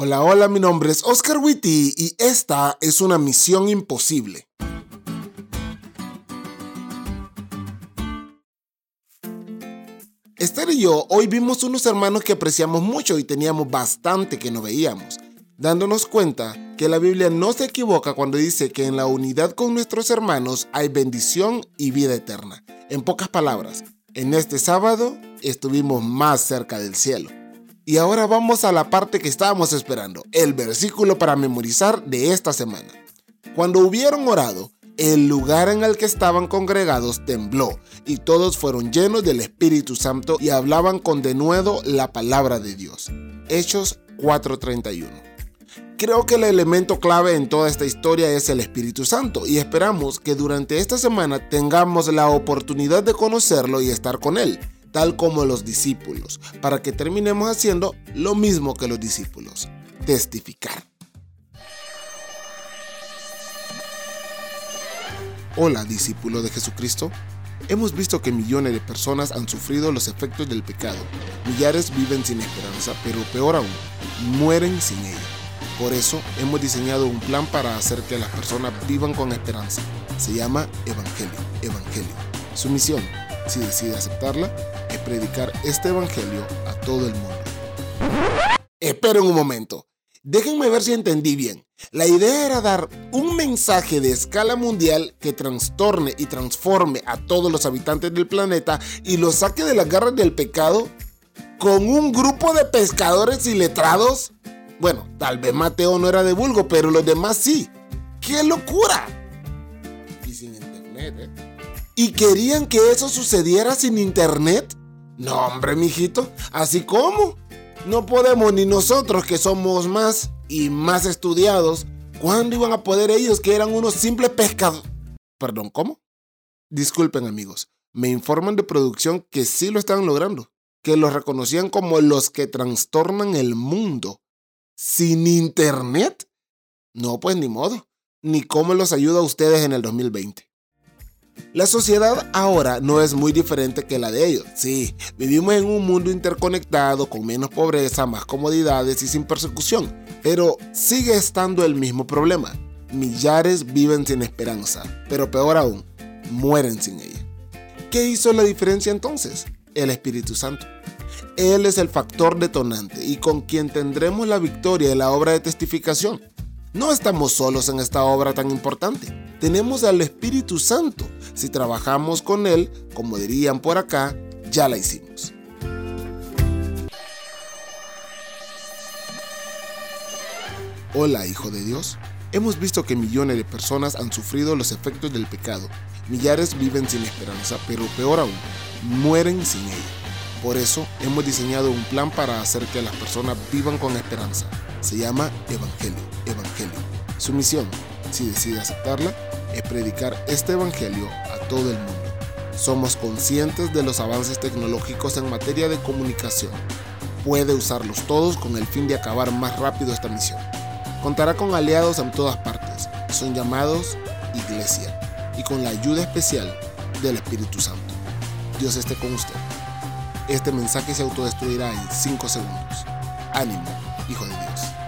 Hola, hola, mi nombre es Oscar Witty y esta es una misión imposible. Esther y yo hoy vimos unos hermanos que apreciamos mucho y teníamos bastante que no veíamos, dándonos cuenta que la Biblia no se equivoca cuando dice que en la unidad con nuestros hermanos hay bendición y vida eterna. En pocas palabras, en este sábado estuvimos más cerca del cielo. Y ahora vamos a la parte que estábamos esperando, el versículo para memorizar de esta semana. Cuando hubieron orado, el lugar en el que estaban congregados tembló y todos fueron llenos del Espíritu Santo y hablaban con denuedo la palabra de Dios. Hechos 4:31. Creo que el elemento clave en toda esta historia es el Espíritu Santo y esperamos que durante esta semana tengamos la oportunidad de conocerlo y estar con él, tal como los discípulos, para que terminemos haciendo lo mismo que los discípulos, testificar. Hola, discípulo de Jesucristo. Hemos visto que millones de personas han sufrido los efectos del pecado. Millares viven sin esperanza, pero peor aún, mueren sin ella. Por eso hemos diseñado un plan para hacer que las personas vivan con esperanza. Se llama Evangelio. Evangelio. Su misión, si decide aceptarla, es predicar este Evangelio a todo el mundo. Esperen un momento. Déjenme ver si entendí bien. La idea era dar un mensaje de escala mundial que trastorne y transforme a todos los habitantes del planeta y los saque de las garras del pecado con un grupo de pescadores y letrados bueno, tal vez Mateo no era de vulgo, pero los demás sí. ¡Qué locura! Y sin internet, ¿eh? ¿Y querían que eso sucediera sin internet? No, hombre, mijito. ¿Así como? No podemos ni nosotros que somos más y más estudiados. ¿Cuándo iban a poder ellos que eran unos simples pescados? Perdón, ¿cómo? Disculpen amigos, me informan de producción que sí lo estaban logrando, que los reconocían como los que trastornan el mundo sin internet. No, pues ni modo. Ni cómo los ayuda a ustedes en el 2020. La sociedad ahora no es muy diferente que la de ellos. Sí, vivimos en un mundo interconectado, con menos pobreza, más comodidades y sin persecución. Pero sigue estando el mismo problema. Millares viven sin esperanza, pero peor aún, mueren sin ella. ¿Qué hizo la diferencia entonces? El Espíritu Santo. Él es el factor detonante y con quien tendremos la victoria en la obra de testificación. No estamos solos en esta obra tan importante. Tenemos al Espíritu Santo. Si trabajamos con Él, como dirían por acá, ya la hicimos. Hola, Hijo de Dios. Hemos visto que millones de personas han sufrido los efectos del pecado. Millares viven sin esperanza, pero peor aún, mueren sin ella. Por eso hemos diseñado un plan para hacer que las personas vivan con esperanza. Se llama Evangelio. Evangelio. Su misión, si decide aceptarla, es predicar este Evangelio todo el mundo. Somos conscientes de los avances tecnológicos en materia de comunicación. Puede usarlos todos con el fin de acabar más rápido esta misión. Contará con aliados en todas partes. Son llamados Iglesia y con la ayuda especial del Espíritu Santo. Dios esté con usted. Este mensaje se autodestruirá en 5 segundos. Ánimo, hijo de Dios.